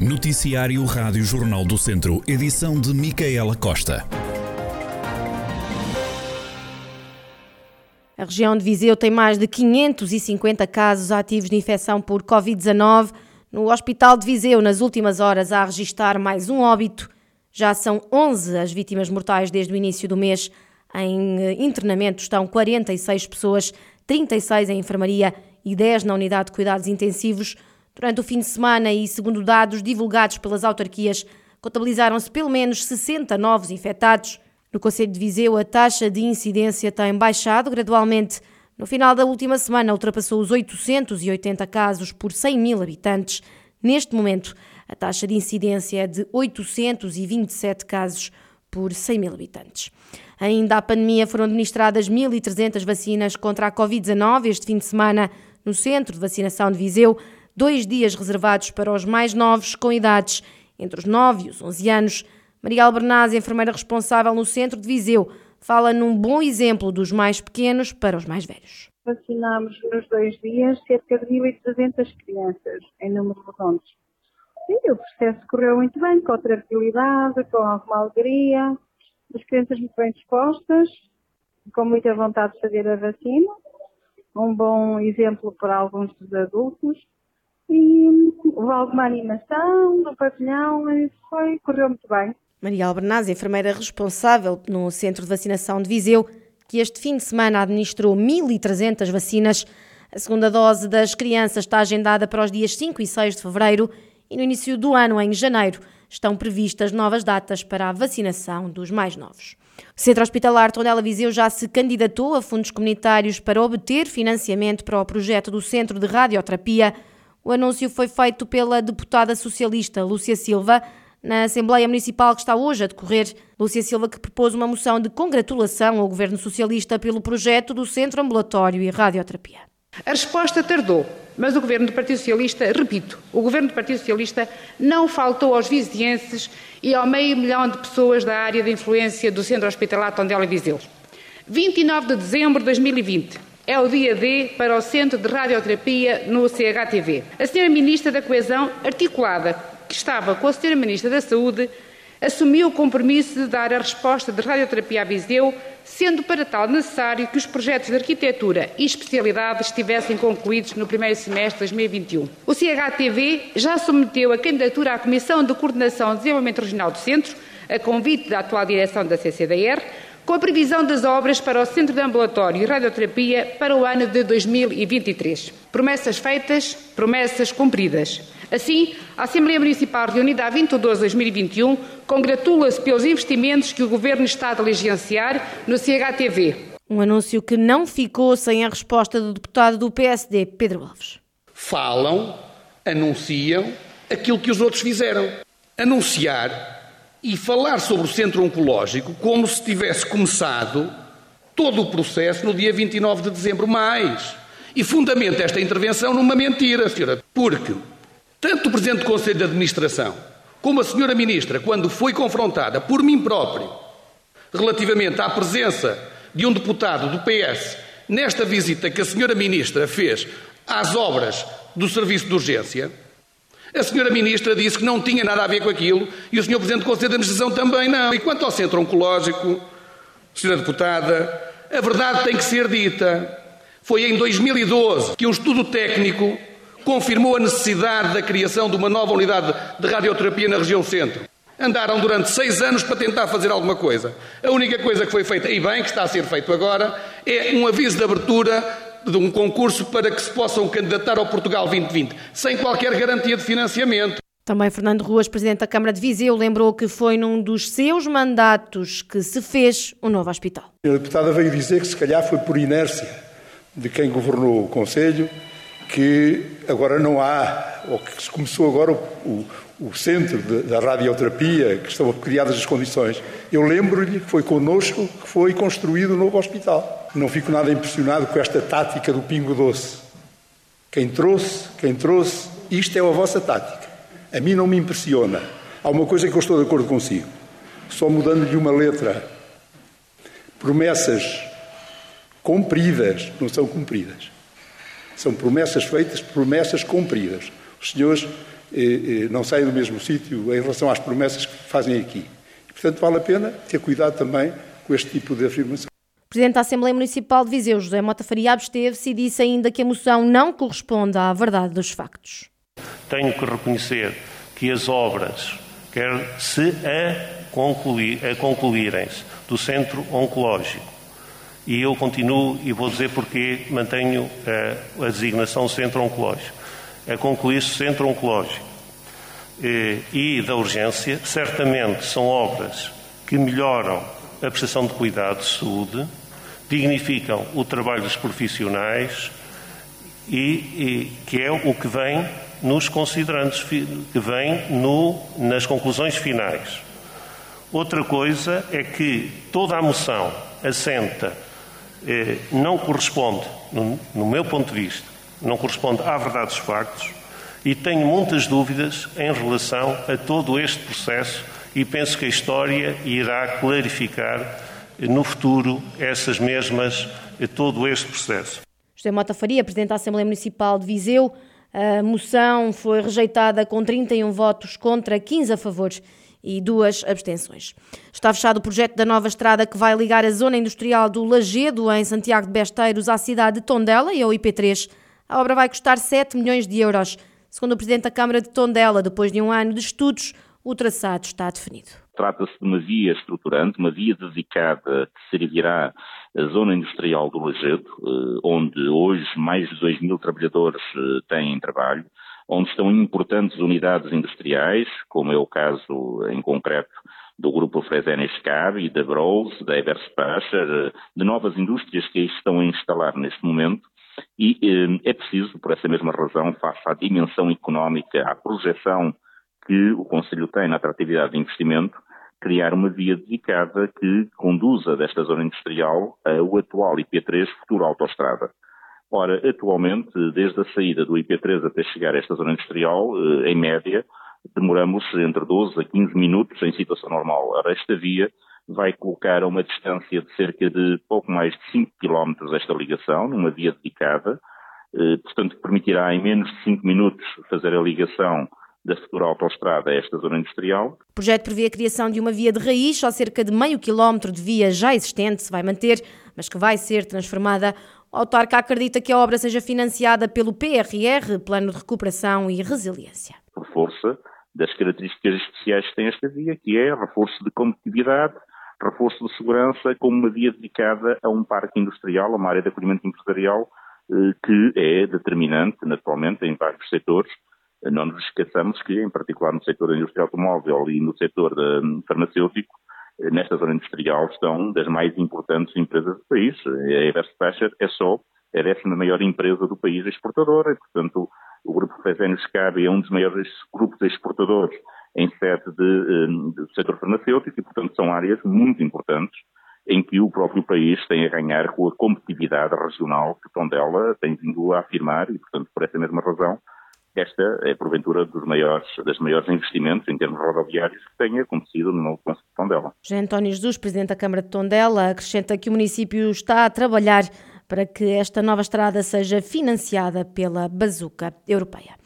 Noticiário Rádio Jornal do Centro, edição de Micaela Costa. A região de Viseu tem mais de 550 casos ativos de infecção por Covid-19. No Hospital de Viseu, nas últimas horas, há a registrar mais um óbito. Já são 11 as vítimas mortais desde o início do mês. Em eh, internamento estão 46 pessoas, 36 em enfermaria e 10 na unidade de cuidados intensivos. Durante o fim de semana e segundo dados divulgados pelas autarquias, contabilizaram-se pelo menos 60 novos infectados. No Conselho de Viseu, a taxa de incidência tem baixado gradualmente. No final da última semana, ultrapassou os 880 casos por 100 mil habitantes. Neste momento, a taxa de incidência é de 827 casos por 100 mil habitantes. Ainda à pandemia foram administradas 1.300 vacinas contra a Covid-19 este fim de semana no Centro de Vacinação de Viseu dois dias reservados para os mais novos com idades entre os 9 e os 11 anos. Maria Albernaz, enfermeira responsável no centro de Viseu, fala num bom exemplo dos mais pequenos para os mais velhos. Vacinámos nos dois dias cerca de 1.300 crianças, em números redondos. E o processo correu muito bem, com tranquilidade, com alguma alegria, as crianças muito bem dispostas, com muita vontade de fazer a vacina. Um bom exemplo para alguns dos adultos e houve alguma animação no pavilhão e foi, correu muito bem. Maria Albernaz, enfermeira responsável no Centro de Vacinação de Viseu, que este fim de semana administrou 1.300 vacinas. A segunda dose das crianças está agendada para os dias 5 e 6 de fevereiro e no início do ano, em janeiro, estão previstas novas datas para a vacinação dos mais novos. O Centro Hospitalar Tondela Viseu já se candidatou a fundos comunitários para obter financiamento para o projeto do Centro de Radioterapia o anúncio foi feito pela deputada socialista Lúcia Silva na Assembleia Municipal que está hoje a decorrer. Lúcia Silva que propôs uma moção de congratulação ao Governo Socialista pelo projeto do Centro Ambulatório e Radioterapia. A resposta tardou, mas o Governo do Partido Socialista, repito, o Governo do Partido Socialista não faltou aos vizienses e ao meio milhão de pessoas da área de influência do Centro Hospitalar Tondela e Viseu. 29 de dezembro de 2020, é o dia D para o Centro de Radioterapia no CHTV. A Sra. Ministra da Coesão, articulada, que estava com a Sra. Ministra da Saúde, assumiu o compromisso de dar a resposta de radioterapia a Viseu, sendo para tal necessário que os projetos de arquitetura e especialidade estivessem concluídos no primeiro semestre de 2021. O CHTV já submeteu a candidatura à Comissão de Coordenação de Desenvolvimento Regional do Centro, a convite da atual direção da CCDR, com a previsão das obras para o Centro de Ambulatório e Radioterapia para o ano de 2023. Promessas feitas, promessas cumpridas. Assim, a Assembleia Municipal reunida a 20 de 12 de 2021 congratula-se pelos investimentos que o Governo está a diligenciar no CHTV. Um anúncio que não ficou sem a resposta do deputado do PSD, Pedro Alves. Falam, anunciam aquilo que os outros fizeram. Anunciar e falar sobre o centro oncológico como se tivesse começado todo o processo no dia 29 de dezembro, mais. E fundamenta esta intervenção numa mentira, senhora, porque tanto o Presidente do Conselho de Administração como a senhora Ministra, quando foi confrontada por mim próprio relativamente à presença de um deputado do PS nesta visita que a senhora Ministra fez às obras do Serviço de Urgência, a senhora Ministra disse que não tinha nada a ver com aquilo e o senhor Presidente do Conselho de Administração também não. E quanto ao Centro Oncológico, senhora Deputada, a verdade tem que ser dita. Foi em 2012 que um estudo técnico confirmou a necessidade da criação de uma nova unidade de radioterapia na região centro. Andaram durante seis anos para tentar fazer alguma coisa. A única coisa que foi feita, e bem, que está a ser feito agora, é um aviso de abertura de um concurso para que se possam candidatar ao Portugal 2020, sem qualquer garantia de financiamento. Também Fernando Ruas, Presidente da Câmara de Viseu, lembrou que foi num dos seus mandatos que se fez o um novo hospital. A deputada veio dizer que se calhar foi por inércia de quem governou o Conselho que agora não há, ou que se começou agora o, o, o centro de, da radioterapia, que estão criadas as condições. Eu lembro-lhe que foi connosco que foi construído o novo hospital. Não fico nada impressionado com esta tática do pingo doce. Quem trouxe, quem trouxe, isto é a vossa tática. A mim não me impressiona. Há uma coisa que eu estou de acordo consigo. Só mudando-lhe uma letra. Promessas cumpridas não são cumpridas. São promessas feitas, promessas cumpridas. Os senhores não saem do mesmo sítio em relação às promessas que fazem aqui. E, portanto, vale a pena ter cuidado também com este tipo de afirmação. O Presidente da Assembleia Municipal de Viseu, José Mota Faria, absteve-se e disse ainda que a moção não corresponde à verdade dos factos. Tenho que reconhecer que as obras, quer se a, concluir, a concluírem-se do Centro Oncológico, e eu continuo e vou dizer porque mantenho a, a designação Centro Oncológico, a concluir-se o Centro Oncológico e, e da urgência, certamente são obras que melhoram a prestação de cuidados de saúde, dignificam o trabalho dos profissionais e, e que é o que vem nos considerandos, que vem no, nas conclusões finais. Outra coisa é que toda a moção assenta, eh, não corresponde, no, no meu ponto de vista, não corresponde à verdade dos factos e tenho muitas dúvidas em relação a todo este processo e penso que a história irá clarificar no futuro essas mesmas, todo este processo. José Mota Faria, Presidente da Assembleia Municipal de Viseu, a moção foi rejeitada com 31 votos contra, 15 a favor e duas abstenções. Está fechado o projeto da nova estrada que vai ligar a zona industrial do Lagedo, em Santiago de Besteiros, à cidade de Tondela e ao IP3. A obra vai custar 7 milhões de euros. Segundo o Presidente da Câmara de Tondela, depois de um ano de estudos, o traçado está definido. Trata-se de uma via estruturante, uma via dedicada que servirá a zona industrial do Lajedo, eh, onde hoje mais de 2 mil trabalhadores eh, têm trabalho, onde estão importantes unidades industriais, como é o caso em concreto do grupo Fresenius Car e da Brose, da Everspacher, eh, de novas indústrias que estão a instalar neste momento, e é preciso, por essa mesma razão, face à dimensão económica, à projeção que o Conselho tem na atratividade de investimento, criar uma via dedicada que conduza desta zona industrial ao atual IP3 futura autoestrada. Ora, atualmente, desde a saída do IP3 até chegar a esta zona industrial, eh, em média, demoramos entre 12 a 15 minutos em situação normal. Ora, esta via vai colocar a uma distância de cerca de pouco mais de 5 km esta ligação, numa via dedicada, eh, portanto, permitirá em menos de 5 minutos fazer a ligação da futura autoestrada a esta zona industrial. O projeto prevê a criação de uma via de raiz, só cerca de meio quilómetro de via já existente se vai manter, mas que vai ser transformada. O autarca acredita que a obra seja financiada pelo PRR, Plano de Recuperação e Resiliência. Por força das características especiais que tem esta via, que é reforço de competitividade, reforço de segurança, como uma via dedicada a um parque industrial, a uma área de acolhimento empresarial, eh, que é determinante, naturalmente, em vários setores, não nos esqueçamos que, em particular no setor da indústria automóvel e no setor farmacêutico, nesta zona industrial estão das mais importantes empresas do país. A Everest Thatcher é só a décima maior empresa do país exportadora e, portanto, o Grupo Fresenius Cabe é um dos maiores grupos exportadores em sede de, do setor farmacêutico e, portanto, são áreas muito importantes em que o próprio país tem a ganhar com a competitividade regional que Tondela tem vindo a afirmar e, portanto, por essa mesma razão, esta é, porventura, dos maiores, das maiores investimentos em termos rodoviários que tenha acontecido no novo Conselho de Tondela. José António Jesus, Presidente da Câmara de Tondela, acrescenta que o município está a trabalhar para que esta nova estrada seja financiada pela bazuca europeia.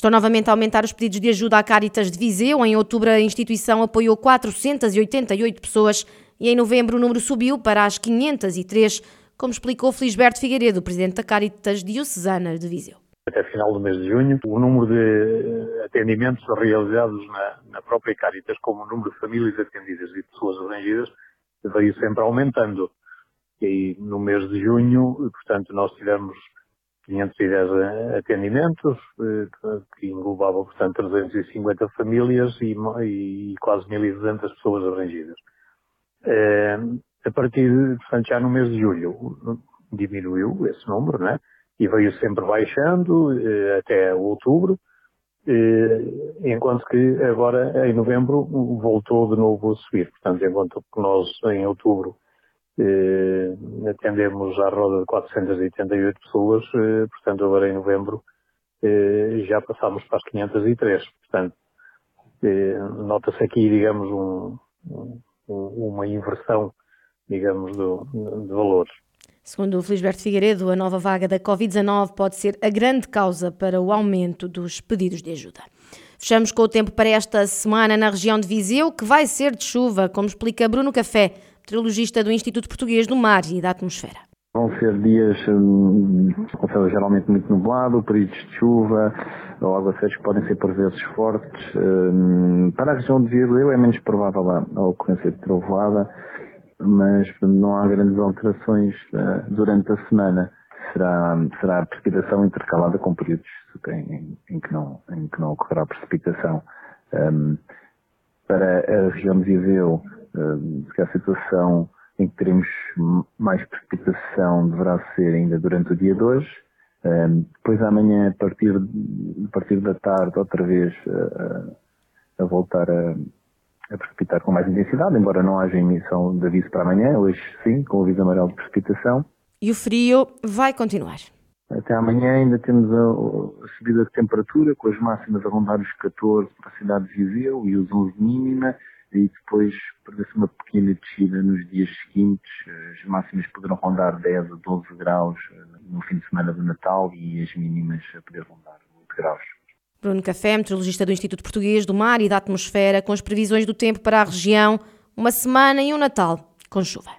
Estão novamente a aumentar os pedidos de ajuda à Caritas de Viseu. Em outubro, a instituição apoiou 488 pessoas e em novembro o número subiu para as 503, como explicou Felisberto Figueiredo, presidente da Caritas Diocesana de Viseu até final do mês de junho, o número de eh, atendimentos realizados na, na própria Caritas, como o número de famílias atendidas e pessoas abrangidas, veio sempre aumentando. E aí, no mês de junho, portanto, nós tivemos 510 eh, atendimentos, eh, que englobavam, portanto, 350 famílias e, e quase 1.200 pessoas abrangidas. A partir, portanto, já no mês de julho, diminuiu esse número, não é? e veio sempre baixando eh, até outubro, eh, enquanto que agora em novembro voltou de novo a subir. Portanto, enquanto que nós em outubro eh, atendemos à roda de 488 pessoas, portanto agora em novembro já passamos para as 503. Portanto, nota-se aqui, digamos, um, um, uma inversão, digamos, do, de valores. Segundo o Felisberto Figueiredo, a nova vaga da Covid-19 pode ser a grande causa para o aumento dos pedidos de ajuda. Fechamos com o tempo para esta semana na região de Viseu, que vai ser de chuva, como explica Bruno Café, meteorologista do Instituto Português do Mar e da Atmosfera. Vão ser dias hum, com céu geralmente muito nublado, períodos de chuva, ou aguaceiros que podem ser por vezes fortes. Hum, para a região de Viseu é menos provável a, ocorrência de trovoada, mas não há grandes alterações uh, durante a semana. Será, será precipitação intercalada com períodos em, em, que, não, em que não ocorrerá precipitação. Um, para a região de Viseu, um, a situação em que teremos mais precipitação deverá ser ainda durante o dia de hoje. Um, depois amanhã, a partir, a partir da tarde, outra vez uh, a voltar a, a precipitar com mais intensidade, embora não haja emissão de aviso para amanhã, hoje sim, com o aviso amarelo de precipitação. E o frio vai continuar. Até amanhã ainda temos a, a, subida de temperatura, com as máximas a rondar os 14 para a cidade de Viseu e os 11 mínima, e depois prevê-se uma pequena descida nos dias seguintes. As máximas poderão rondar 10 a 12 graus eh, no fim de semana do Natal e as mínimas a poder rondar 8 graus. Bruno Café, meteorologista do Instituto Português do Mar e da Atmosfera, com as previsões do tempo para a região, uma semana e um Natal com chuva.